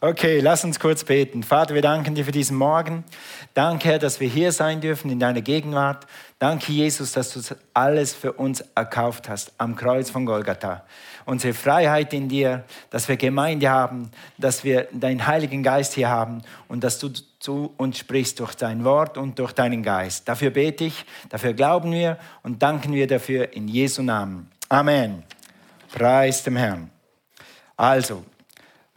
Okay, lass uns kurz beten. Vater, wir danken dir für diesen Morgen. Danke, Herr, dass wir hier sein dürfen in deiner Gegenwart. Danke, Jesus, dass du alles für uns erkauft hast am Kreuz von Golgatha. Unsere Freiheit in dir, dass wir Gemeinde haben, dass wir deinen Heiligen Geist hier haben und dass du zu uns sprichst durch dein Wort und durch deinen Geist. Dafür bete ich, dafür glauben wir und danken wir dafür in Jesu Namen. Amen. Preis dem Herrn. Also,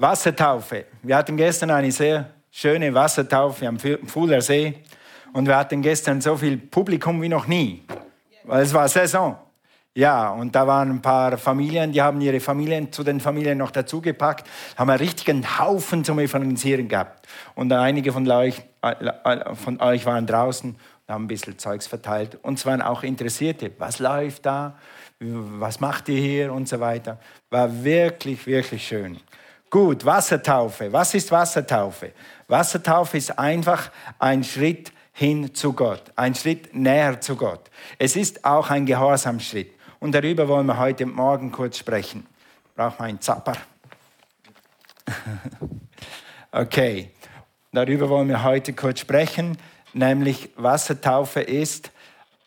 Wassertaufe. Wir hatten gestern eine sehr schöne Wassertaufe am Fuhler See und wir hatten gestern so viel Publikum wie noch nie, weil es war Saison. Ja, und da waren ein paar Familien, die haben ihre Familien zu den Familien noch dazugepackt, haben einen richtigen Haufen zum Evangelisieren gehabt. Und einige von euch, von euch waren draußen und haben ein bisschen Zeugs verteilt. Und es waren auch Interessierte, was läuft da, was macht ihr hier und so weiter. War wirklich, wirklich schön. Gut, Wassertaufe. Was ist Wassertaufe? Wassertaufe ist einfach ein Schritt hin zu Gott, ein Schritt näher zu Gott. Es ist auch ein Gehorsamschritt. Und darüber wollen wir heute Morgen kurz sprechen. Braucht man einen Zapper? okay, darüber wollen wir heute kurz sprechen, nämlich Wassertaufe ist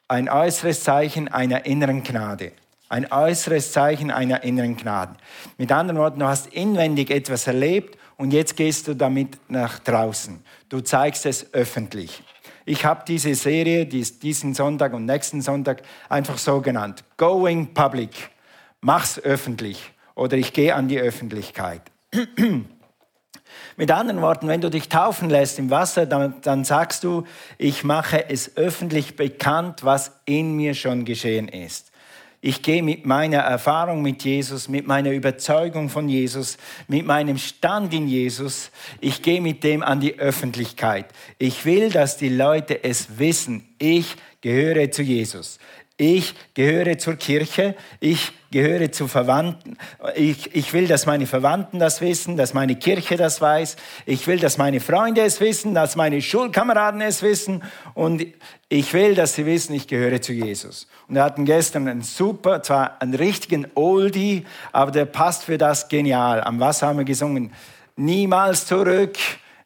ein äußeres Zeichen einer inneren Gnade. Ein äußeres Zeichen einer inneren Gnade. Mit anderen Worten, du hast inwendig etwas erlebt und jetzt gehst du damit nach draußen. Du zeigst es öffentlich. Ich habe diese Serie diesen Sonntag und nächsten Sonntag einfach so genannt. Going Public. Mach's öffentlich. Oder ich gehe an die Öffentlichkeit. Mit anderen Worten, wenn du dich taufen lässt im Wasser, dann, dann, sagst du, ich mache es öffentlich bekannt, was in mir schon geschehen ist. Ich gehe mit meiner Erfahrung mit Jesus, mit meiner Überzeugung von Jesus, mit meinem Stand in Jesus, ich gehe mit dem an die Öffentlichkeit. Ich will, dass die Leute es wissen. Ich gehöre zu Jesus. Ich gehöre zur Kirche, ich gehöre zu Verwandten. Ich, ich will, dass meine Verwandten das wissen, dass meine Kirche das weiß. Ich will, dass meine Freunde es wissen, dass meine Schulkameraden es wissen. Und ich will, dass sie wissen, ich gehöre zu Jesus. Und wir hatten gestern einen super, zwar einen richtigen Oldie, aber der passt für das genial. Am Wasser haben wir gesungen, niemals zurück,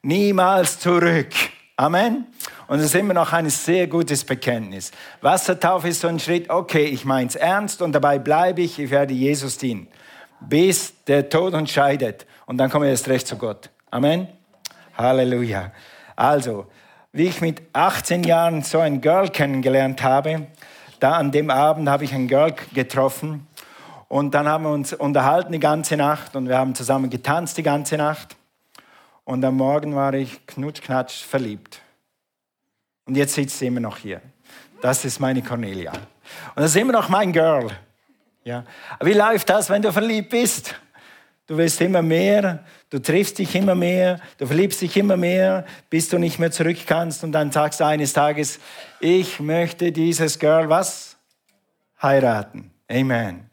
niemals zurück. Amen. Und es ist immer noch ein sehr gutes Bekenntnis. Wassertaufe ist so ein Schritt, okay, ich meine es ernst und dabei bleibe ich, ich werde Jesus dienen. Bis der Tod uns scheidet. Und dann komme ich erst recht zu Gott. Amen. Halleluja. Also, wie ich mit 18 Jahren so ein Girl kennengelernt habe, da an dem Abend habe ich ein Girl getroffen und dann haben wir uns unterhalten die ganze Nacht und wir haben zusammen getanzt die ganze Nacht. Und am Morgen war ich knutschknatsch verliebt. Und jetzt sitzt sie immer noch hier. Das ist meine Cornelia. Und das ist immer noch mein Girl. Ja. Wie läuft das, wenn du verliebt bist? Du willst immer mehr, du triffst dich immer mehr, du verliebst dich immer mehr, bis du nicht mehr zurück kannst und dann sagst du eines Tages, ich möchte dieses Girl was? Heiraten. Amen.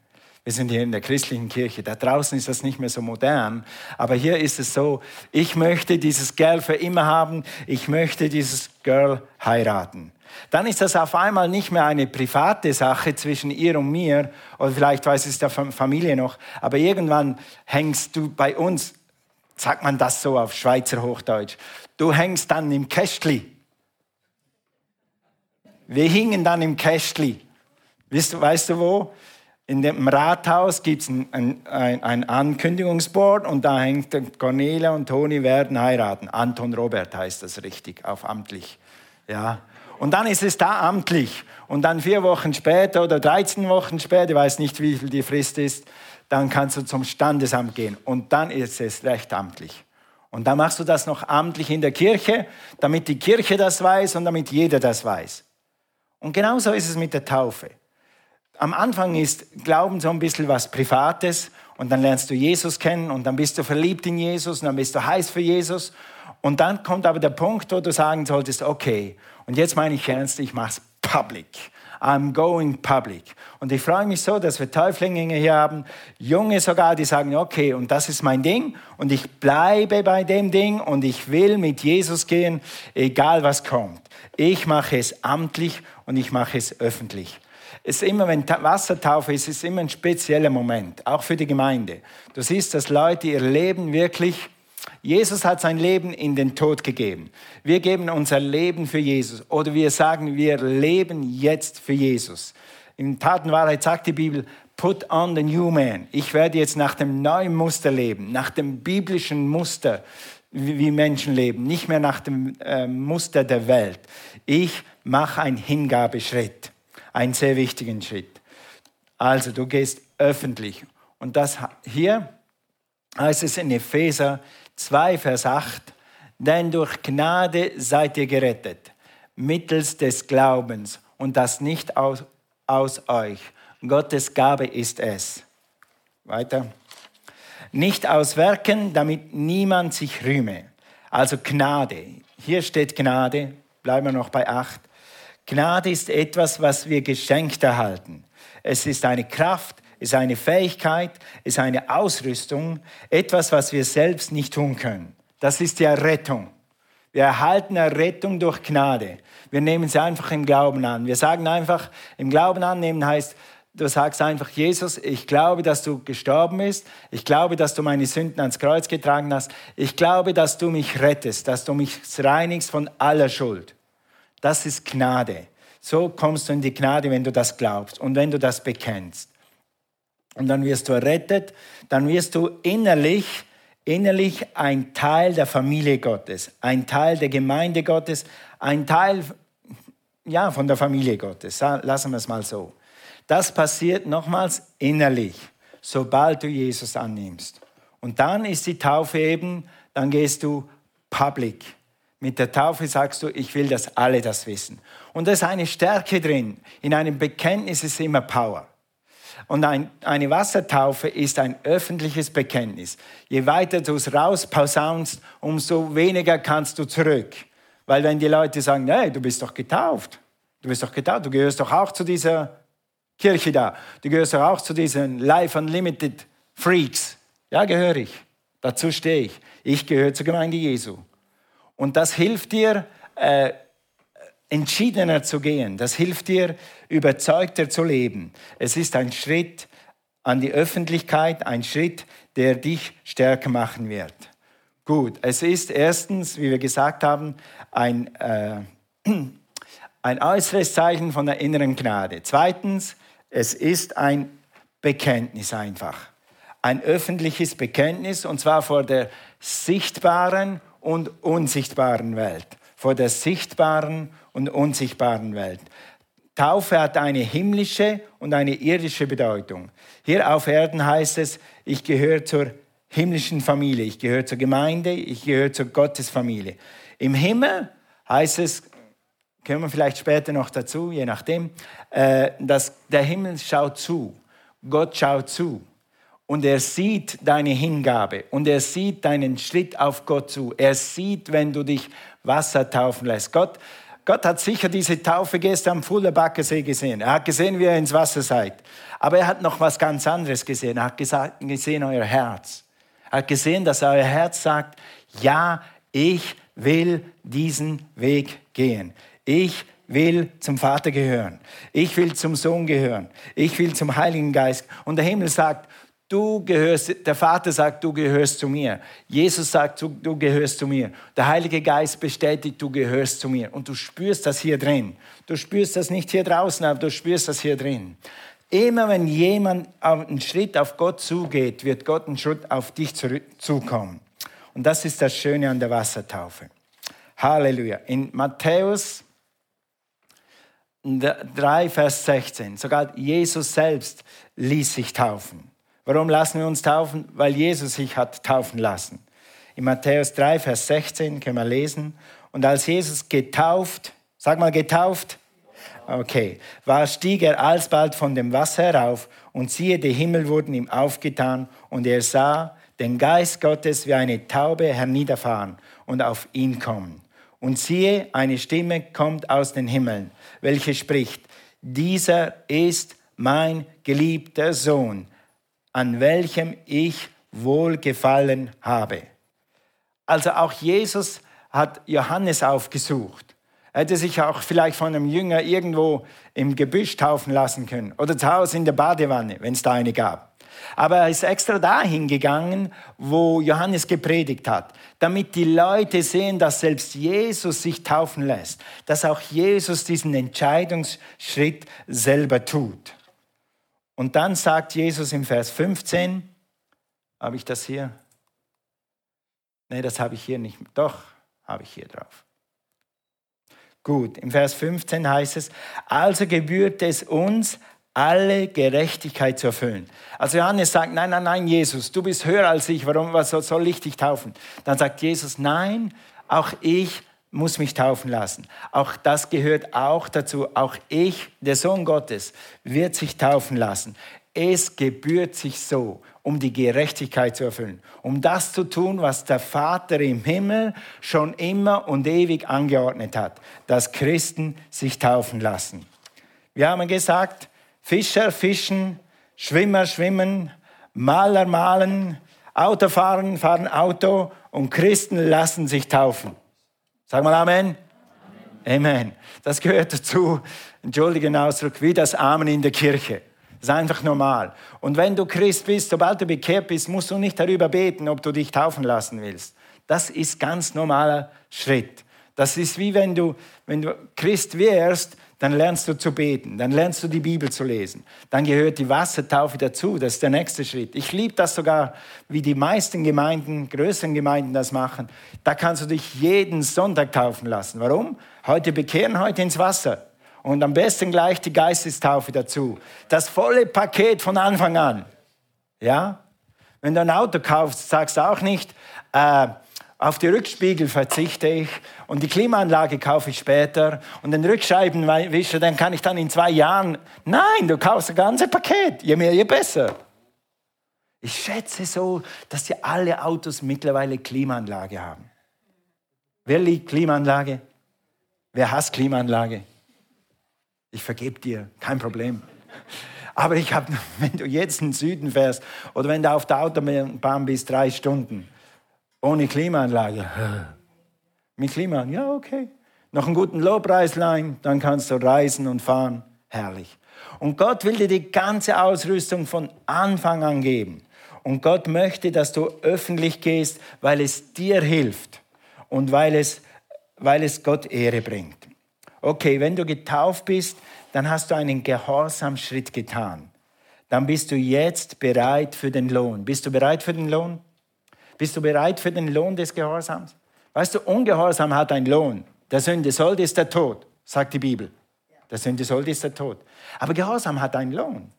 Wir sind hier in der christlichen Kirche. Da draußen ist das nicht mehr so modern. Aber hier ist es so, ich möchte dieses Girl für immer haben. Ich möchte dieses Girl heiraten. Dann ist das auf einmal nicht mehr eine private Sache zwischen ihr und mir. Oder vielleicht weiß es der Familie noch. Aber irgendwann hängst du bei uns, sagt man das so auf Schweizer Hochdeutsch, du hängst dann im Kästli. Wir hingen dann im Kästli. Weißt du, weißt du wo? In dem Rathaus gibt es ein, ein, ein, Ankündigungsboard und da hängt Cornelia und Toni werden heiraten. Anton Robert heißt das richtig, auf amtlich. Ja. Und dann ist es da amtlich. Und dann vier Wochen später oder 13 Wochen später, ich weiß nicht, wie viel die Frist ist, dann kannst du zum Standesamt gehen. Und dann ist es recht amtlich. Und dann machst du das noch amtlich in der Kirche, damit die Kirche das weiß und damit jeder das weiß. Und genauso ist es mit der Taufe am Anfang ist Glauben so ein bisschen was Privates und dann lernst du Jesus kennen und dann bist du verliebt in Jesus und dann bist du heiß für Jesus. Und dann kommt aber der Punkt, wo du sagen solltest, okay, und jetzt meine ich ernst, ich mache es public. I'm going public. Und ich freue mich so, dass wir Täuflinge hier haben, Junge sogar, die sagen, okay, und das ist mein Ding und ich bleibe bei dem Ding und ich will mit Jesus gehen, egal was kommt. Ich mache es amtlich und ich mache es öffentlich. Ist immer, wenn Wassertaufe ist, ist immer ein spezieller Moment, auch für die Gemeinde. Du siehst, dass Leute ihr Leben wirklich, Jesus hat sein Leben in den Tod gegeben. Wir geben unser Leben für Jesus oder wir sagen, wir leben jetzt für Jesus. In Tatenwahrheit sagt die Bibel, put on the new man. Ich werde jetzt nach dem neuen Muster leben, nach dem biblischen Muster, wie Menschen leben, nicht mehr nach dem äh, Muster der Welt. Ich mache einen Hingabeschritt einen sehr wichtigen Schritt. Also du gehst öffentlich. Und das hier heißt es in Epheser 2, Vers 8, denn durch Gnade seid ihr gerettet, mittels des Glaubens und das nicht aus, aus euch. Gottes Gabe ist es. Weiter. Nicht aus Werken, damit niemand sich rühme. Also Gnade. Hier steht Gnade, bleiben wir noch bei 8. Gnade ist etwas, was wir geschenkt erhalten. Es ist eine Kraft, es ist eine Fähigkeit, es ist eine Ausrüstung, etwas, was wir selbst nicht tun können. Das ist die Errettung. Wir erhalten Errettung durch Gnade. Wir nehmen sie einfach im Glauben an. Wir sagen einfach, im Glauben annehmen heißt, du sagst einfach, Jesus, ich glaube, dass du gestorben bist. Ich glaube, dass du meine Sünden ans Kreuz getragen hast. Ich glaube, dass du mich rettest, dass du mich reinigst von aller Schuld. Das ist Gnade. So kommst du in die Gnade, wenn du das glaubst und wenn du das bekennst. Und dann wirst du errettet, dann wirst du innerlich, innerlich ein Teil der Familie Gottes, ein Teil der Gemeinde Gottes, ein Teil ja, von der Familie Gottes. Lassen wir es mal so. Das passiert nochmals innerlich, sobald du Jesus annimmst. Und dann ist die Taufe eben, dann gehst du public. Mit der Taufe sagst du, ich will, dass alle das wissen. Und da ist eine Stärke drin. In einem Bekenntnis ist immer Power. Und ein, eine Wassertaufe ist ein öffentliches Bekenntnis. Je weiter du es rausposaunst, umso weniger kannst du zurück. Weil wenn die Leute sagen, nee, du bist doch getauft, du bist doch getauft, du gehörst doch auch zu dieser Kirche da, du gehörst doch auch zu diesen Life Unlimited Freaks. Ja, gehöre ich. Dazu stehe ich. Ich gehöre zur Gemeinde Jesu. Und das hilft dir, äh, entschiedener zu gehen. Das hilft dir, überzeugter zu leben. Es ist ein Schritt an die Öffentlichkeit, ein Schritt, der dich stärker machen wird. Gut, es ist erstens, wie wir gesagt haben, ein, äh, ein äußeres Zeichen von der inneren Gnade. Zweitens, es ist ein Bekenntnis einfach. Ein öffentliches Bekenntnis, und zwar vor der sichtbaren und unsichtbaren Welt. Vor der sichtbaren und unsichtbaren Welt. Taufe hat eine himmlische und eine irdische Bedeutung. Hier auf Erden heißt es, ich gehöre zur himmlischen Familie, ich gehöre zur Gemeinde, ich gehöre zur Gottesfamilie. Im Himmel heißt es, kommen wir vielleicht später noch dazu, je nachdem, äh, dass der Himmel schaut zu. Gott schaut zu und er sieht deine Hingabe und er sieht deinen Schritt auf Gott zu. Er sieht, wenn du dich Wasser taufen lässt. Gott, Gott hat sicher diese Taufe gestern am Fuller Baggersee gesehen. Er hat gesehen, wie ihr ins Wasser seid. Aber er hat noch was ganz anderes gesehen. Er hat gesagt, gesehen euer Herz. Er hat gesehen, dass euer Herz sagt, ja, ich will diesen Weg gehen. Ich will zum Vater gehören. Ich will zum Sohn gehören. Ich will zum Heiligen Geist. Und der Himmel sagt, Du gehörst, der Vater sagt, du gehörst zu mir. Jesus sagt, du, du gehörst zu mir. Der Heilige Geist bestätigt, du gehörst zu mir. Und du spürst das hier drin. Du spürst das nicht hier draußen, aber du spürst das hier drin. Immer wenn jemand einen Schritt auf Gott zugeht, wird Gott einen Schritt auf dich zukommen. Und das ist das Schöne an der Wassertaufe. Halleluja. In Matthäus 3, Vers 16, sogar Jesus selbst ließ sich taufen. Warum lassen wir uns taufen? Weil Jesus sich hat taufen lassen. In Matthäus 3, Vers 16 können wir lesen. Und als Jesus getauft, sag mal getauft, okay, war, stieg er alsbald von dem Wasser herauf und siehe, die Himmel wurden ihm aufgetan und er sah den Geist Gottes wie eine Taube herniederfahren und auf ihn kommen. Und siehe, eine Stimme kommt aus den Himmeln, welche spricht, dieser ist mein geliebter Sohn, an welchem ich wohlgefallen habe. Also auch Jesus hat Johannes aufgesucht. Er hätte sich auch vielleicht von einem Jünger irgendwo im Gebüsch taufen lassen können oder zu Hause in der Badewanne, wenn es da eine gab. Aber er ist extra dahin gegangen, wo Johannes gepredigt hat, damit die Leute sehen, dass selbst Jesus sich taufen lässt, dass auch Jesus diesen Entscheidungsschritt selber tut. Und dann sagt Jesus im Vers 15, habe ich das hier? Nee, das habe ich hier nicht. Doch, habe ich hier drauf. Gut, im Vers 15 heißt es, also gebührt es uns, alle Gerechtigkeit zu erfüllen. Also Johannes sagt, nein, nein, nein, Jesus, du bist höher als ich, warum was soll ich dich taufen? Dann sagt Jesus, nein, auch ich muss mich taufen lassen. Auch das gehört auch dazu. Auch ich, der Sohn Gottes, wird sich taufen lassen. Es gebührt sich so, um die Gerechtigkeit zu erfüllen, um das zu tun, was der Vater im Himmel schon immer und ewig angeordnet hat, dass Christen sich taufen lassen. Wir haben gesagt, Fischer fischen, Schwimmer schwimmen, Maler malen, Autofahren fahren Auto und Christen lassen sich taufen. Sag mal Amen. Amen. Das gehört dazu, entschuldigen Ausdruck, wie das Amen in der Kirche. Das ist einfach normal. Und wenn du Christ bist, sobald du bekehrt bist, musst du nicht darüber beten, ob du dich taufen lassen willst. Das ist ganz normaler Schritt. Das ist wie wenn du, wenn du Christ wärst, dann lernst du zu beten, dann lernst du die Bibel zu lesen. Dann gehört die Wassertaufe dazu, das ist der nächste Schritt. Ich liebe das sogar, wie die meisten Gemeinden, größeren Gemeinden das machen. Da kannst du dich jeden Sonntag taufen lassen. Warum? Heute bekehren, heute ins Wasser. Und am besten gleich die Geistestaufe dazu. Das volle Paket von Anfang an. Ja? Wenn du ein Auto kaufst, sagst du auch nicht, äh, auf die Rückspiegel verzichte ich und die Klimaanlage kaufe ich später und den Rückscheibenwischer, den kann ich dann in zwei Jahren. Nein, du kaufst das ganze Paket. Je mehr, je besser. Ich schätze so, dass die alle Autos mittlerweile Klimaanlage haben. Wer liebt Klimaanlage? Wer hasst Klimaanlage? Ich vergebe dir, kein Problem. Aber ich habe, wenn du jetzt in den Süden fährst oder wenn du auf der Autobahn bist, drei Stunden, ohne Klimaanlage. Mit Klimaanlage, ja, okay. Noch einen guten Lobpreislein, dann kannst du reisen und fahren. Herrlich. Und Gott will dir die ganze Ausrüstung von Anfang an geben. Und Gott möchte, dass du öffentlich gehst, weil es dir hilft und weil es, weil es Gott Ehre bringt. Okay, wenn du getauft bist, dann hast du einen Gehorsamschritt getan. Dann bist du jetzt bereit für den Lohn. Bist du bereit für den Lohn? Bist du bereit für den Lohn des Gehorsams? Weißt du, Ungehorsam hat einen Lohn. Der Sünde Sold ist der Tod, sagt die Bibel. Der Sünde Sold ist der Tod. Aber Gehorsam hat einen Lohn.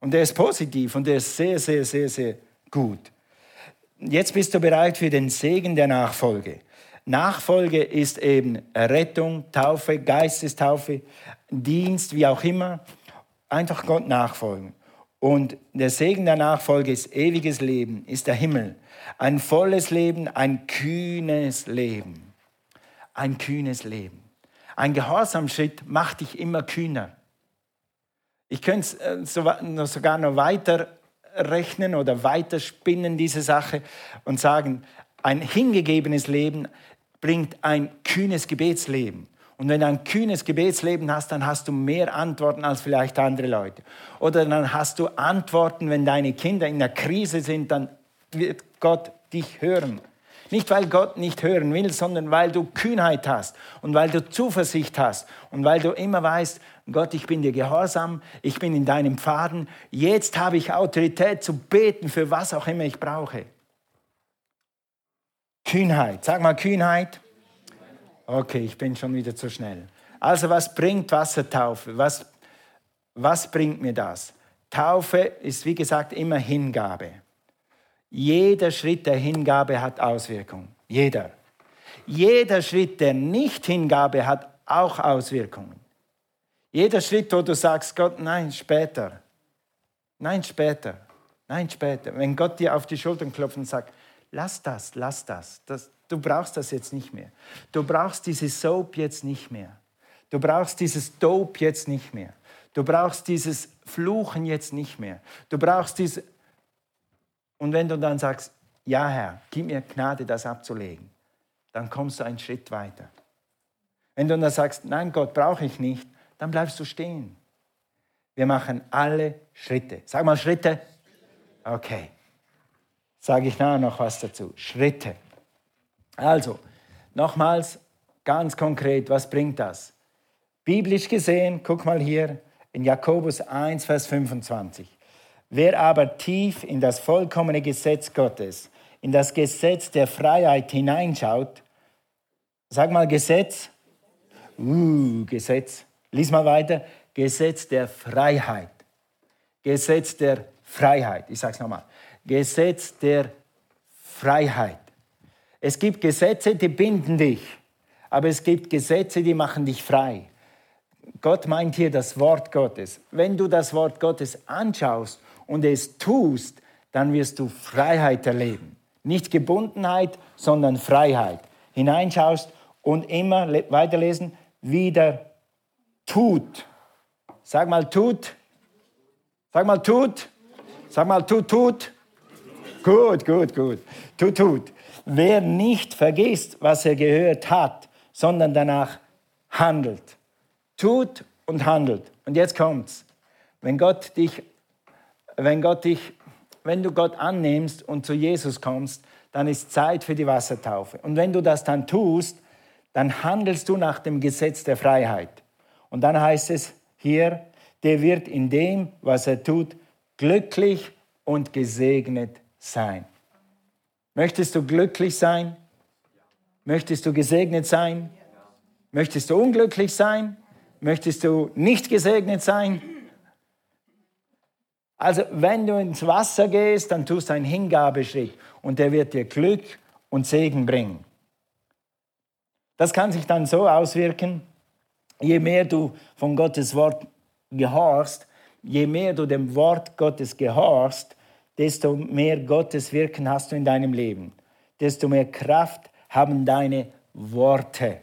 Und der ist positiv und der ist sehr, sehr, sehr, sehr gut. Jetzt bist du bereit für den Segen der Nachfolge. Nachfolge ist eben Rettung, Taufe, Geistestaufe, Dienst, wie auch immer. Einfach Gott nachfolgen. Und der Segen der Nachfolge ist ewiges Leben, ist der Himmel. Ein volles Leben, ein kühnes Leben. Ein kühnes Leben. Ein Gehorsamschritt macht dich immer kühner. Ich könnte es äh, sogar noch weiter rechnen oder weiter spinnen, diese Sache, und sagen, ein hingegebenes Leben bringt ein kühnes Gebetsleben. Und wenn du ein kühnes Gebetsleben hast, dann hast du mehr Antworten als vielleicht andere Leute. Oder dann hast du Antworten, wenn deine Kinder in der Krise sind, dann wird Gott dich hören. Nicht, weil Gott nicht hören will, sondern weil du Kühnheit hast und weil du Zuversicht hast und weil du immer weißt, Gott, ich bin dir gehorsam, ich bin in deinem Pfaden, jetzt habe ich Autorität zu beten für was auch immer ich brauche. Kühnheit, sag mal Kühnheit. Okay, ich bin schon wieder zu schnell. Also was bringt Wassertaufe? Was, was bringt mir das? Taufe ist, wie gesagt, immer Hingabe. Jeder Schritt der Hingabe hat Auswirkungen. Jeder. Jeder Schritt der Nicht-Hingabe hat auch Auswirkungen. Jeder Schritt, wo du sagst, Gott, nein, später. Nein, später. Nein, später. Wenn Gott dir auf die Schultern klopft und sagt, lass das, lass das, das Du brauchst das jetzt nicht mehr. Du brauchst dieses Soap jetzt nicht mehr. Du brauchst dieses Dope jetzt nicht mehr. Du brauchst dieses Fluchen jetzt nicht mehr. Du brauchst dieses... Und wenn du dann sagst, ja Herr, gib mir Gnade, das abzulegen, dann kommst du einen Schritt weiter. Wenn du dann sagst, nein Gott, brauche ich nicht, dann bleibst du stehen. Wir machen alle Schritte. Sag mal Schritte. Okay. Sage ich nachher noch was dazu. Schritte. Also, nochmals ganz konkret, was bringt das? Biblisch gesehen, guck mal hier in Jakobus 1, Vers 25. Wer aber tief in das vollkommene Gesetz Gottes, in das Gesetz der Freiheit hineinschaut, sag mal Gesetz, uh, Gesetz, lies mal weiter, Gesetz der Freiheit. Gesetz der Freiheit. Ich sage es nochmal. Gesetz der Freiheit. Es gibt Gesetze, die binden dich, aber es gibt Gesetze, die machen dich frei. Gott meint hier das Wort Gottes. Wenn du das Wort Gottes anschaust und es tust, dann wirst du Freiheit erleben. Nicht Gebundenheit, sondern Freiheit. Hineinschaust und immer weiterlesen, wieder tut. Sag mal tut. Sag mal tut. Sag mal tut, tut. Gut, gut, gut. Tut, tut. Wer nicht vergisst, was er gehört hat, sondern danach handelt. Tut und handelt. Und jetzt kommt's. Wenn Gott dich, wenn Gott dich, wenn du Gott annimmst und zu Jesus kommst, dann ist Zeit für die Wassertaufe. Und wenn du das dann tust, dann handelst du nach dem Gesetz der Freiheit. Und dann heißt es hier, der wird in dem, was er tut, glücklich und gesegnet sein. Möchtest du glücklich sein? Möchtest du gesegnet sein? Möchtest du unglücklich sein? Möchtest du nicht gesegnet sein? Also wenn du ins Wasser gehst, dann tust du einen Hingabeschritt und der wird dir Glück und Segen bringen. Das kann sich dann so auswirken, je mehr du von Gottes Wort gehorchst, je mehr du dem Wort Gottes gehorchst, desto mehr Gottes Wirken hast du in deinem Leben. Desto mehr Kraft haben deine Worte.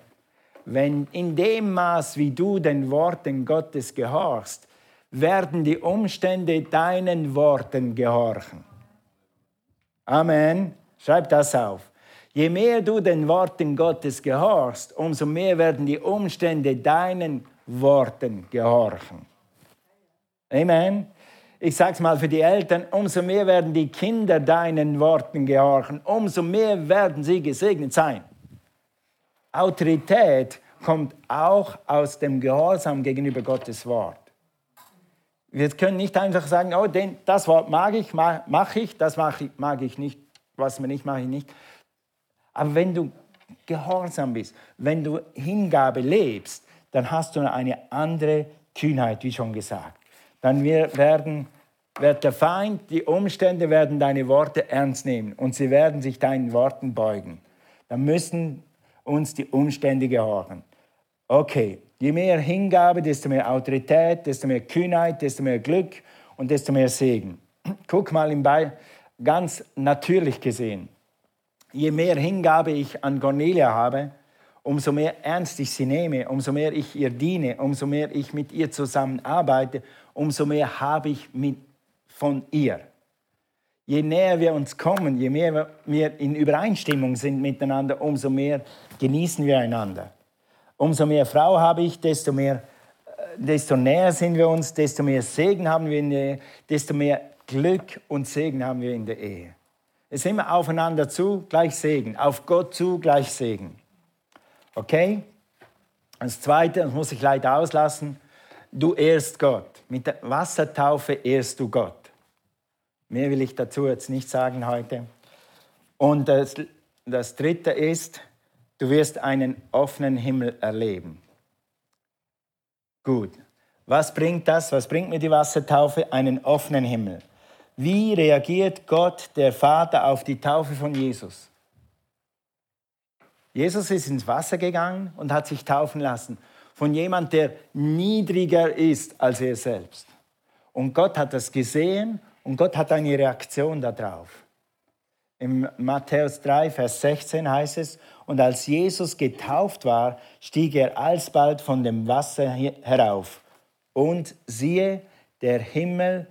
Wenn in dem Maß, wie du den Worten Gottes gehorchst, werden die Umstände deinen Worten gehorchen. Amen. Schreib das auf. Je mehr du den Worten Gottes gehorchst, umso mehr werden die Umstände deinen Worten gehorchen. Amen. Ich sage es mal für die Eltern, umso mehr werden die Kinder deinen Worten gehorchen, umso mehr werden sie gesegnet sein. Autorität kommt auch aus dem Gehorsam gegenüber Gottes Wort. Wir können nicht einfach sagen, oh, den, das Wort mag ich, mache ich, das mag ich, mag ich nicht, was mir nicht, mache ich nicht. Aber wenn du gehorsam bist, wenn du Hingabe lebst, dann hast du eine andere Kühnheit, wie schon gesagt dann werden, wird der Feind, die Umstände werden deine Worte ernst nehmen und sie werden sich deinen Worten beugen. Dann müssen uns die Umstände gehorchen. Okay, je mehr Hingabe, desto mehr Autorität, desto mehr Kühnheit, desto mehr Glück und desto mehr Segen. Guck mal im Be ganz natürlich gesehen. Je mehr Hingabe ich an Cornelia habe, umso mehr ernst ich sie nehme, umso mehr ich ihr diene, umso mehr ich mit ihr zusammenarbeite, umso mehr habe ich mit, von ihr. Je näher wir uns kommen, je mehr wir in Übereinstimmung sind miteinander, umso mehr genießen wir einander. Umso mehr Frau habe ich, desto, mehr, äh, desto näher sind wir uns, desto mehr Segen haben wir in der Ehe, desto mehr Glück und Segen haben wir in der Ehe. Es ist immer aufeinander zu, gleich Segen. Auf Gott zu, gleich Segen. Okay? Das Zweite, das muss ich leider auslassen, du ehrst Gott. Mit der Wassertaufe ehrst du Gott. Mehr will ich dazu jetzt nicht sagen heute. Und das, das Dritte ist, du wirst einen offenen Himmel erleben. Gut. Was bringt das? Was bringt mir die Wassertaufe? Einen offenen Himmel. Wie reagiert Gott, der Vater, auf die Taufe von Jesus? Jesus ist ins Wasser gegangen und hat sich taufen lassen von jemand, der niedriger ist als er selbst. Und Gott hat das gesehen und Gott hat eine Reaktion darauf. Im Matthäus 3, Vers 16 heißt es, und als Jesus getauft war, stieg er alsbald von dem Wasser herauf. Und siehe, der Himmel,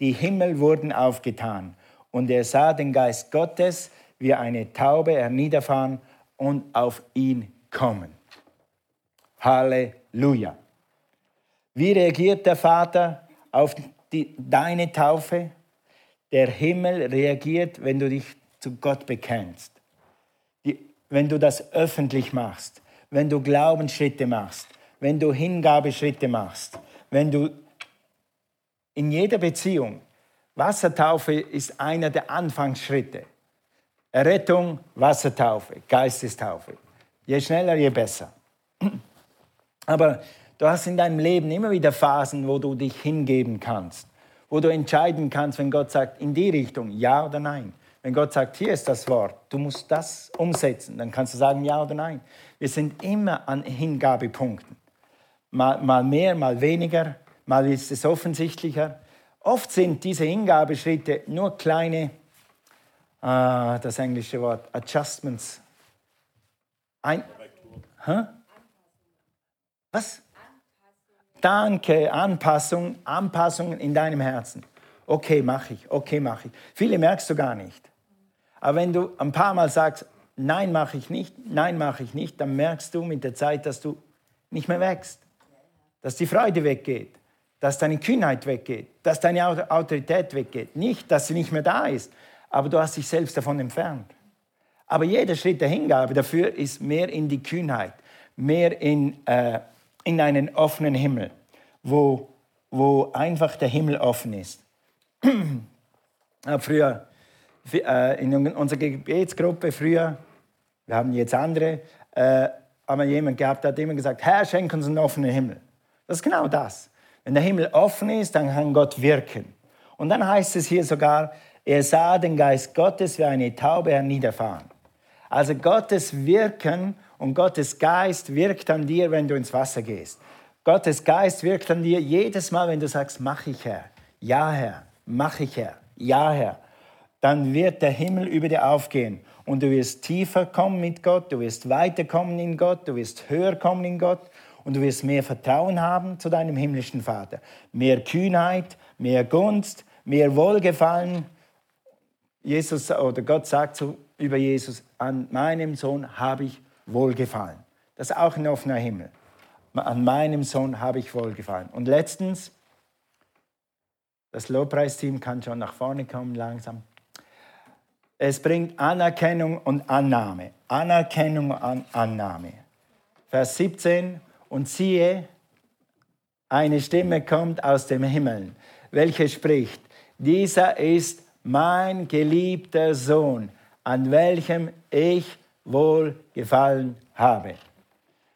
die Himmel wurden aufgetan. Und er sah den Geist Gottes wie eine Taube herniederfahren und auf ihn kommen. Halleluja. Wie reagiert der Vater auf die, deine Taufe? Der Himmel reagiert, wenn du dich zu Gott bekennst. Die, wenn du das öffentlich machst, wenn du Glaubensschritte machst, wenn du Hingabeschritte machst, wenn du in jeder Beziehung, Wassertaufe ist einer der Anfangsschritte. Errettung, Wassertaufe, Geistestaufe. Je schneller, je besser. Aber du hast in deinem Leben immer wieder Phasen, wo du dich hingeben kannst, wo du entscheiden kannst, wenn Gott sagt, in die Richtung, ja oder nein. Wenn Gott sagt, hier ist das Wort, du musst das umsetzen, dann kannst du sagen, ja oder nein. Wir sind immer an Hingabepunkten. Mal, mal mehr, mal weniger, mal ist es offensichtlicher. Oft sind diese Hingabeschritte nur kleine, äh, das englische Wort, Adjustments. Ein, hä? Was? Danke, Anpassung, Anpassungen in deinem Herzen. Okay, mache ich, okay, mache ich. Viele merkst du gar nicht. Aber wenn du ein paar Mal sagst, nein, mache ich nicht, nein, mache ich nicht, dann merkst du mit der Zeit, dass du nicht mehr wächst. Dass die Freude weggeht, dass deine Kühnheit weggeht, dass deine Autorität weggeht. Nicht, dass sie nicht mehr da ist, aber du hast dich selbst davon entfernt. Aber jeder Schritt der Hingabe dafür ist mehr in die Kühnheit, mehr in äh, in einen offenen Himmel, wo, wo einfach der Himmel offen ist. Ich habe früher in unserer Gebetsgruppe, früher, wir haben jetzt andere, äh, aber jemand gehabt, der hat immer gesagt, Herr, schenk uns einen offenen Himmel. Das ist genau das. Wenn der Himmel offen ist, dann kann Gott wirken. Und dann heißt es hier sogar, er sah den Geist Gottes wie eine Taube herniederfahren. Also Gottes Wirken und Gottes Geist wirkt an dir, wenn du ins Wasser gehst. Gottes Geist wirkt an dir jedes Mal, wenn du sagst, mach ich Herr, ja Herr, mach ich Herr, ja Herr. Dann wird der Himmel über dir aufgehen und du wirst tiefer kommen mit Gott, du wirst weiter kommen in Gott, du wirst höher kommen in Gott und du wirst mehr Vertrauen haben zu deinem himmlischen Vater. Mehr Kühnheit, mehr Gunst, mehr Wohlgefallen. Jesus oder Gott sagt so über Jesus, an meinem Sohn habe ich Wohlgefallen. Das ist auch ein offener Himmel. An meinem Sohn habe ich Wohlgefallen. Und letztens, das Lobpreisteam kann schon nach vorne kommen langsam. Es bringt Anerkennung und Annahme. Anerkennung und Annahme. Vers 17. Und siehe, eine Stimme kommt aus dem Himmel, welche spricht, dieser ist mein geliebter Sohn, an welchem ich wohlgefallen habe.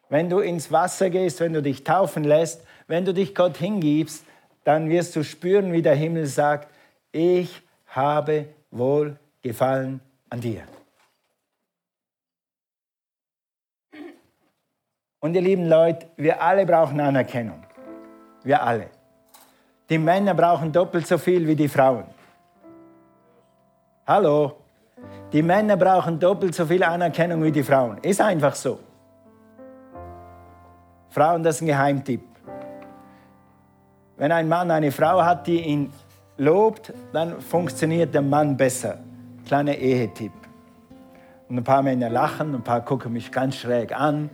Wenn du ins Wasser gehst, wenn du dich taufen lässt, wenn du dich Gott hingibst, dann wirst du spüren, wie der Himmel sagt, ich habe wohlgefallen an dir. Und ihr lieben Leute, wir alle brauchen Anerkennung. Wir alle. Die Männer brauchen doppelt so viel wie die Frauen. Hallo? Die Männer brauchen doppelt so viel Anerkennung wie die Frauen. Ist einfach so. Frauen, das ist ein Geheimtipp. Wenn ein Mann eine Frau hat, die ihn lobt, dann funktioniert der Mann besser. Kleiner Ehetipp. Und ein paar Männer lachen, ein paar gucken mich ganz schräg an,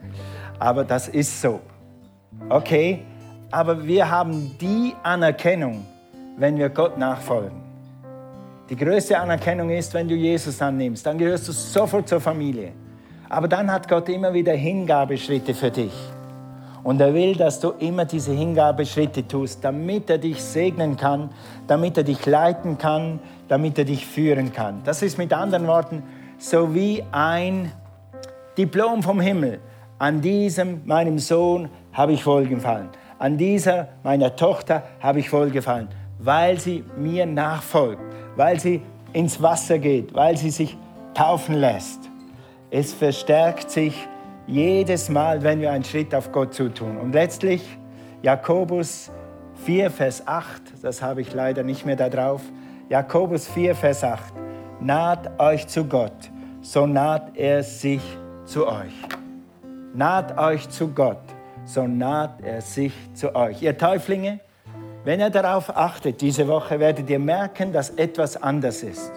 aber das ist so. Okay, aber wir haben die Anerkennung, wenn wir Gott nachfolgen. Die größte Anerkennung ist, wenn du Jesus annimmst, dann gehörst du sofort zur Familie. Aber dann hat Gott immer wieder Hingabeschritte für dich. Und er will, dass du immer diese Hingabeschritte tust, damit er dich segnen kann, damit er dich leiten kann, damit er dich führen kann. Das ist mit anderen Worten so wie ein Diplom vom Himmel. An diesem, meinem Sohn, habe ich wohlgefallen. An dieser, meiner Tochter, habe ich wohlgefallen, weil sie mir nachfolgt weil sie ins Wasser geht, weil sie sich taufen lässt. Es verstärkt sich jedes Mal, wenn wir einen Schritt auf Gott zutun. Und letztlich Jakobus 4, Vers 8, das habe ich leider nicht mehr da drauf. Jakobus 4, Vers 8. Naht euch zu Gott, so naht er sich zu euch. Naht euch zu Gott, so naht er sich zu euch. Ihr Täuflinge, wenn ihr darauf achtet, diese Woche werdet ihr merken, dass etwas anders ist.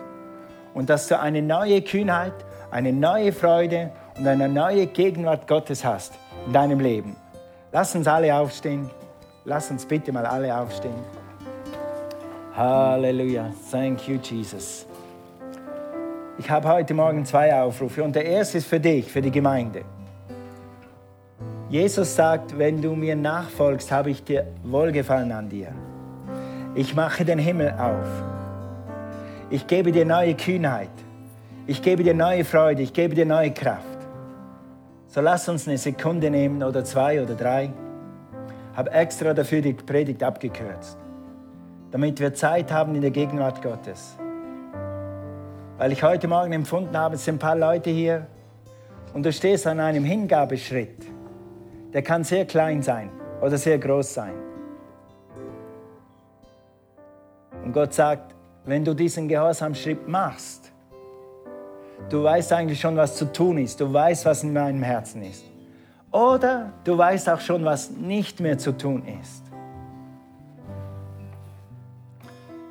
Und dass du eine neue Kühnheit, eine neue Freude und eine neue Gegenwart Gottes hast in deinem Leben. Lass uns alle aufstehen. Lass uns bitte mal alle aufstehen. Halleluja. Thank you, Jesus. Ich habe heute Morgen zwei Aufrufe und der erste ist für dich, für die Gemeinde. Jesus sagt, wenn du mir nachfolgst, habe ich dir Wohlgefallen an dir. Ich mache den Himmel auf. Ich gebe dir neue Kühnheit. Ich gebe dir neue Freude. Ich gebe dir neue Kraft. So lass uns eine Sekunde nehmen oder zwei oder drei. Habe extra dafür die Predigt abgekürzt, damit wir Zeit haben in der Gegenwart Gottes. Weil ich heute Morgen empfunden habe, es sind ein paar Leute hier und du stehst an einem Hingabeschritt der kann sehr klein sein oder sehr groß sein. Und Gott sagt, wenn du diesen Gehorsamschritt machst, du weißt eigentlich schon, was zu tun ist, du weißt, was in meinem Herzen ist. Oder du weißt auch schon, was nicht mehr zu tun ist.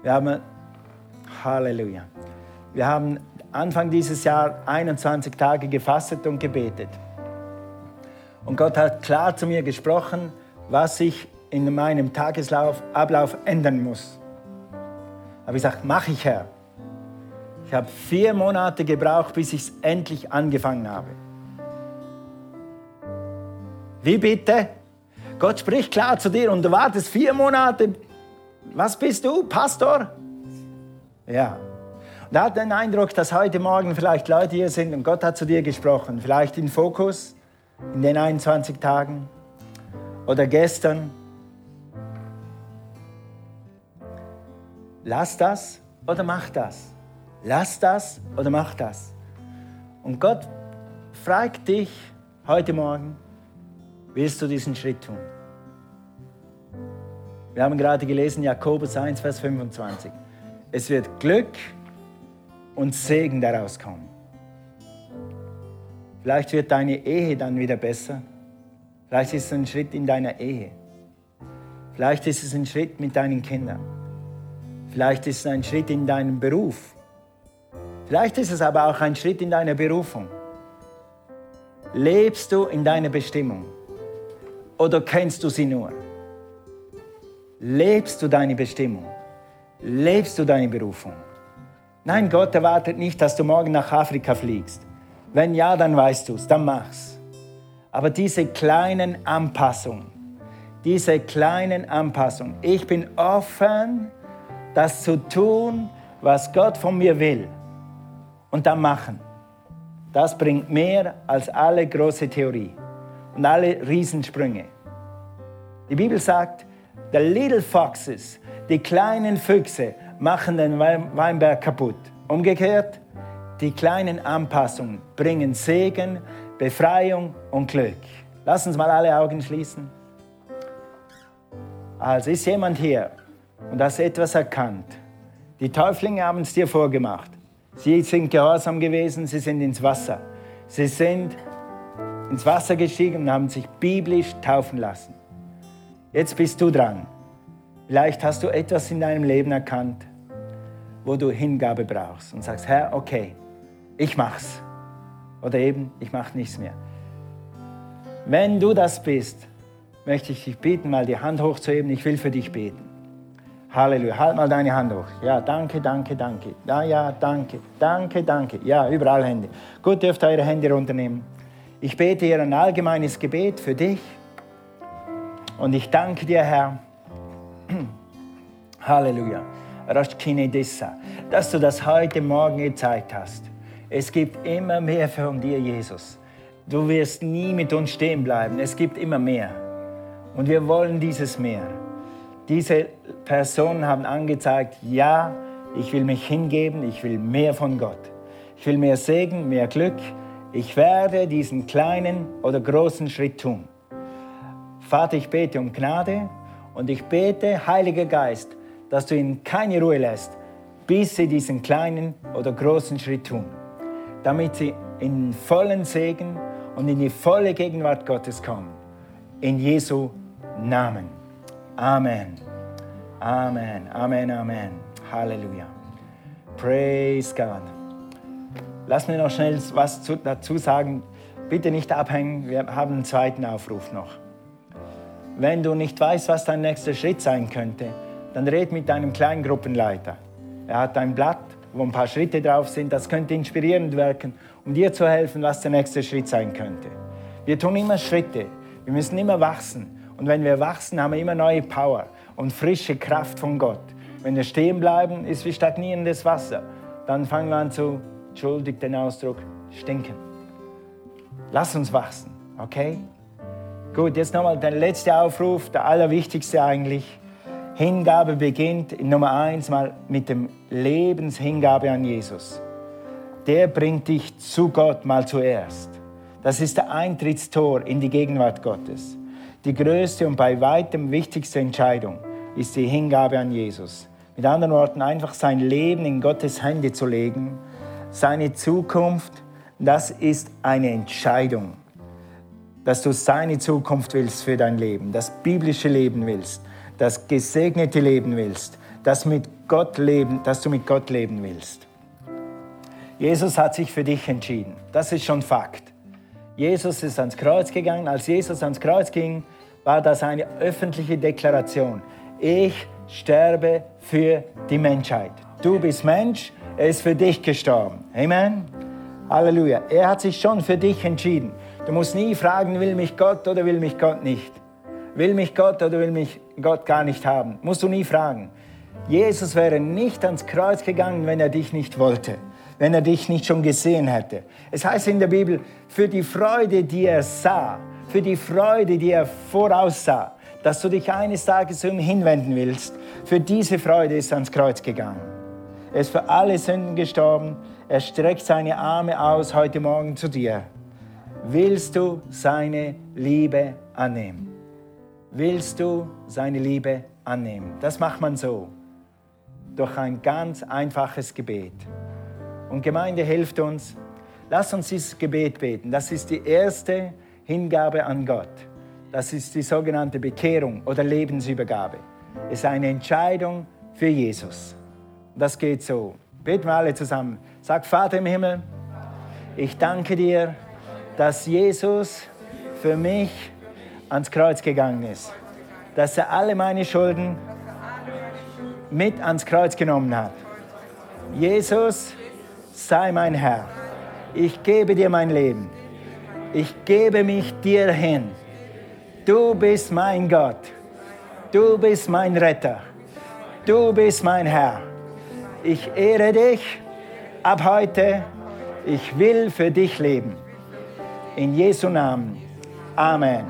Wir haben, Halleluja, wir haben Anfang dieses Jahr 21 Tage gefastet und gebetet. Und Gott hat klar zu mir gesprochen, was ich in meinem Tageslauf, Ablauf ändern muss. Habe ich gesagt, mache ich, Herr. Ich habe vier Monate gebraucht, bis ich es endlich angefangen habe. Wie bitte? Gott spricht klar zu dir und du wartest vier Monate. Was bist du, Pastor? Ja. Und er hat den Eindruck, dass heute Morgen vielleicht Leute hier sind und Gott hat zu dir gesprochen. Vielleicht in Fokus, in den 21 Tagen oder gestern. Lass das oder mach das. Lass das oder mach das. Und Gott fragt dich heute Morgen, willst du diesen Schritt tun? Wir haben gerade gelesen, Jakobus 1, Vers 25. Es wird Glück und Segen daraus kommen. Vielleicht wird deine Ehe dann wieder besser. Vielleicht ist es ein Schritt in deiner Ehe. Vielleicht ist es ein Schritt mit deinen Kindern. Vielleicht ist es ein Schritt in deinem Beruf. Vielleicht ist es aber auch ein Schritt in deiner Berufung. Lebst du in deiner Bestimmung oder kennst du sie nur? Lebst du deine Bestimmung? Lebst du deine Berufung? Nein, Gott erwartet nicht, dass du morgen nach Afrika fliegst. Wenn ja, dann weißt du es, dann mach's. Aber diese kleinen Anpassungen, diese kleinen Anpassungen, ich bin offen, das zu tun, was Gott von mir will. Und dann machen. Das bringt mehr als alle große Theorie und alle Riesensprünge. Die Bibel sagt, the little foxes, die kleinen Füchse, machen den Weinberg kaputt. Umgekehrt, die kleinen Anpassungen bringen Segen, Befreiung und Glück. Lass uns mal alle Augen schließen. Also ist jemand hier und hast etwas erkannt. Die Täuflinge haben es dir vorgemacht. Sie sind gehorsam gewesen, sie sind ins Wasser. Sie sind ins Wasser gestiegen und haben sich biblisch taufen lassen. Jetzt bist du dran. Vielleicht hast du etwas in deinem Leben erkannt, wo du Hingabe brauchst und sagst, Herr, okay, ich mach's. Oder eben, ich mach nichts mehr. Wenn du das bist, möchte ich dich bitten, mal die Hand hochzuheben. Ich will für dich beten. Halleluja. Halt mal deine Hand hoch. Ja, danke, danke, danke. Ja, ja, danke, danke, danke. Ja, überall Hände. Gut, dürft eure Hände runternehmen. Ich bete hier ein allgemeines Gebet für dich. Und ich danke dir, Herr. Halleluja. Dass du das heute Morgen gezeigt hast. Es gibt immer mehr von dir, Jesus. Du wirst nie mit uns stehen bleiben. Es gibt immer mehr. Und wir wollen dieses mehr. Diese Personen haben angezeigt, ja, ich will mich hingeben, ich will mehr von Gott. Ich will mehr Segen, mehr Glück. Ich werde diesen kleinen oder großen Schritt tun. Vater, ich bete um Gnade und ich bete, Heiliger Geist, dass du ihnen keine Ruhe lässt, bis sie diesen kleinen oder großen Schritt tun damit sie in vollen Segen und in die volle Gegenwart Gottes kommen. In Jesu Namen. Amen. Amen. Amen. Amen. Halleluja. Praise God. Lass mir noch schnell was dazu sagen. Bitte nicht abhängen, wir haben einen zweiten Aufruf noch. Wenn du nicht weißt, was dein nächster Schritt sein könnte, dann red mit deinem kleinen Gruppenleiter. Er hat ein Blatt, wo ein paar Schritte drauf sind. Das könnte inspirierend wirken, um dir zu helfen, was der nächste Schritt sein könnte. Wir tun immer Schritte. Wir müssen immer wachsen. Und wenn wir wachsen, haben wir immer neue Power und frische Kraft von Gott. Wenn wir stehen bleiben, ist wie stagnierendes Wasser. Dann fangen wir an zu, entschuldigt den Ausdruck, stinken. Lass uns wachsen, okay? Gut, jetzt nochmal der letzte Aufruf, der allerwichtigste eigentlich. Hingabe beginnt in Nummer eins mal mit dem Lebenshingabe an Jesus. Der bringt dich zu Gott mal zuerst. Das ist der Eintrittstor in die Gegenwart Gottes. Die größte und bei weitem wichtigste Entscheidung ist die Hingabe an Jesus. Mit anderen Worten, einfach sein Leben in Gottes Hände zu legen, seine Zukunft, das ist eine Entscheidung dass du seine Zukunft willst für dein Leben, das biblische Leben willst, das gesegnete Leben willst, das mit Gott leben, dass du mit Gott leben willst. Jesus hat sich für dich entschieden. Das ist schon Fakt. Jesus ist ans Kreuz gegangen. Als Jesus ans Kreuz ging, war das eine öffentliche Deklaration. Ich sterbe für die Menschheit. Du bist Mensch, er ist für dich gestorben. Amen. Halleluja. Er hat sich schon für dich entschieden. Du musst nie fragen, will mich Gott oder will mich Gott nicht. Will mich Gott oder will mich Gott gar nicht haben. Musst du nie fragen. Jesus wäre nicht ans Kreuz gegangen, wenn er dich nicht wollte, wenn er dich nicht schon gesehen hätte. Es heißt in der Bibel, für die Freude, die er sah, für die Freude, die er voraussah, dass du dich eines Tages zu ihm hinwenden willst, für diese Freude ist er ans Kreuz gegangen. Er ist für alle Sünden gestorben. Er streckt seine Arme aus heute Morgen zu dir. Willst du seine Liebe annehmen? Willst du seine Liebe annehmen? Das macht man so, durch ein ganz einfaches Gebet. Und Gemeinde hilft uns. Lass uns dieses Gebet beten. Das ist die erste Hingabe an Gott. Das ist die sogenannte Bekehrung oder Lebensübergabe. Es ist eine Entscheidung für Jesus. Das geht so. Beten wir alle zusammen. Sag, Vater im Himmel, ich danke dir dass Jesus für mich ans Kreuz gegangen ist. Dass er alle meine Schulden mit ans Kreuz genommen hat. Jesus, sei mein Herr. Ich gebe dir mein Leben. Ich gebe mich dir hin. Du bist mein Gott. Du bist mein Retter. Du bist mein Herr. Ich ehre dich ab heute. Ich will für dich leben. In Jesu Namen. Amen.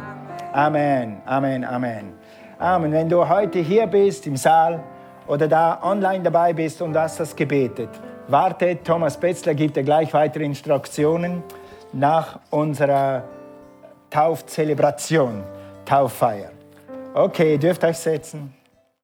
Amen. Amen. Amen. Amen. Wenn du heute hier bist im Saal oder da online dabei bist und hast das gebetet, warte, Thomas Betzler gibt dir gleich weitere Instruktionen nach unserer Taufzelebration, Tauffeier. Okay, dürft euch setzen.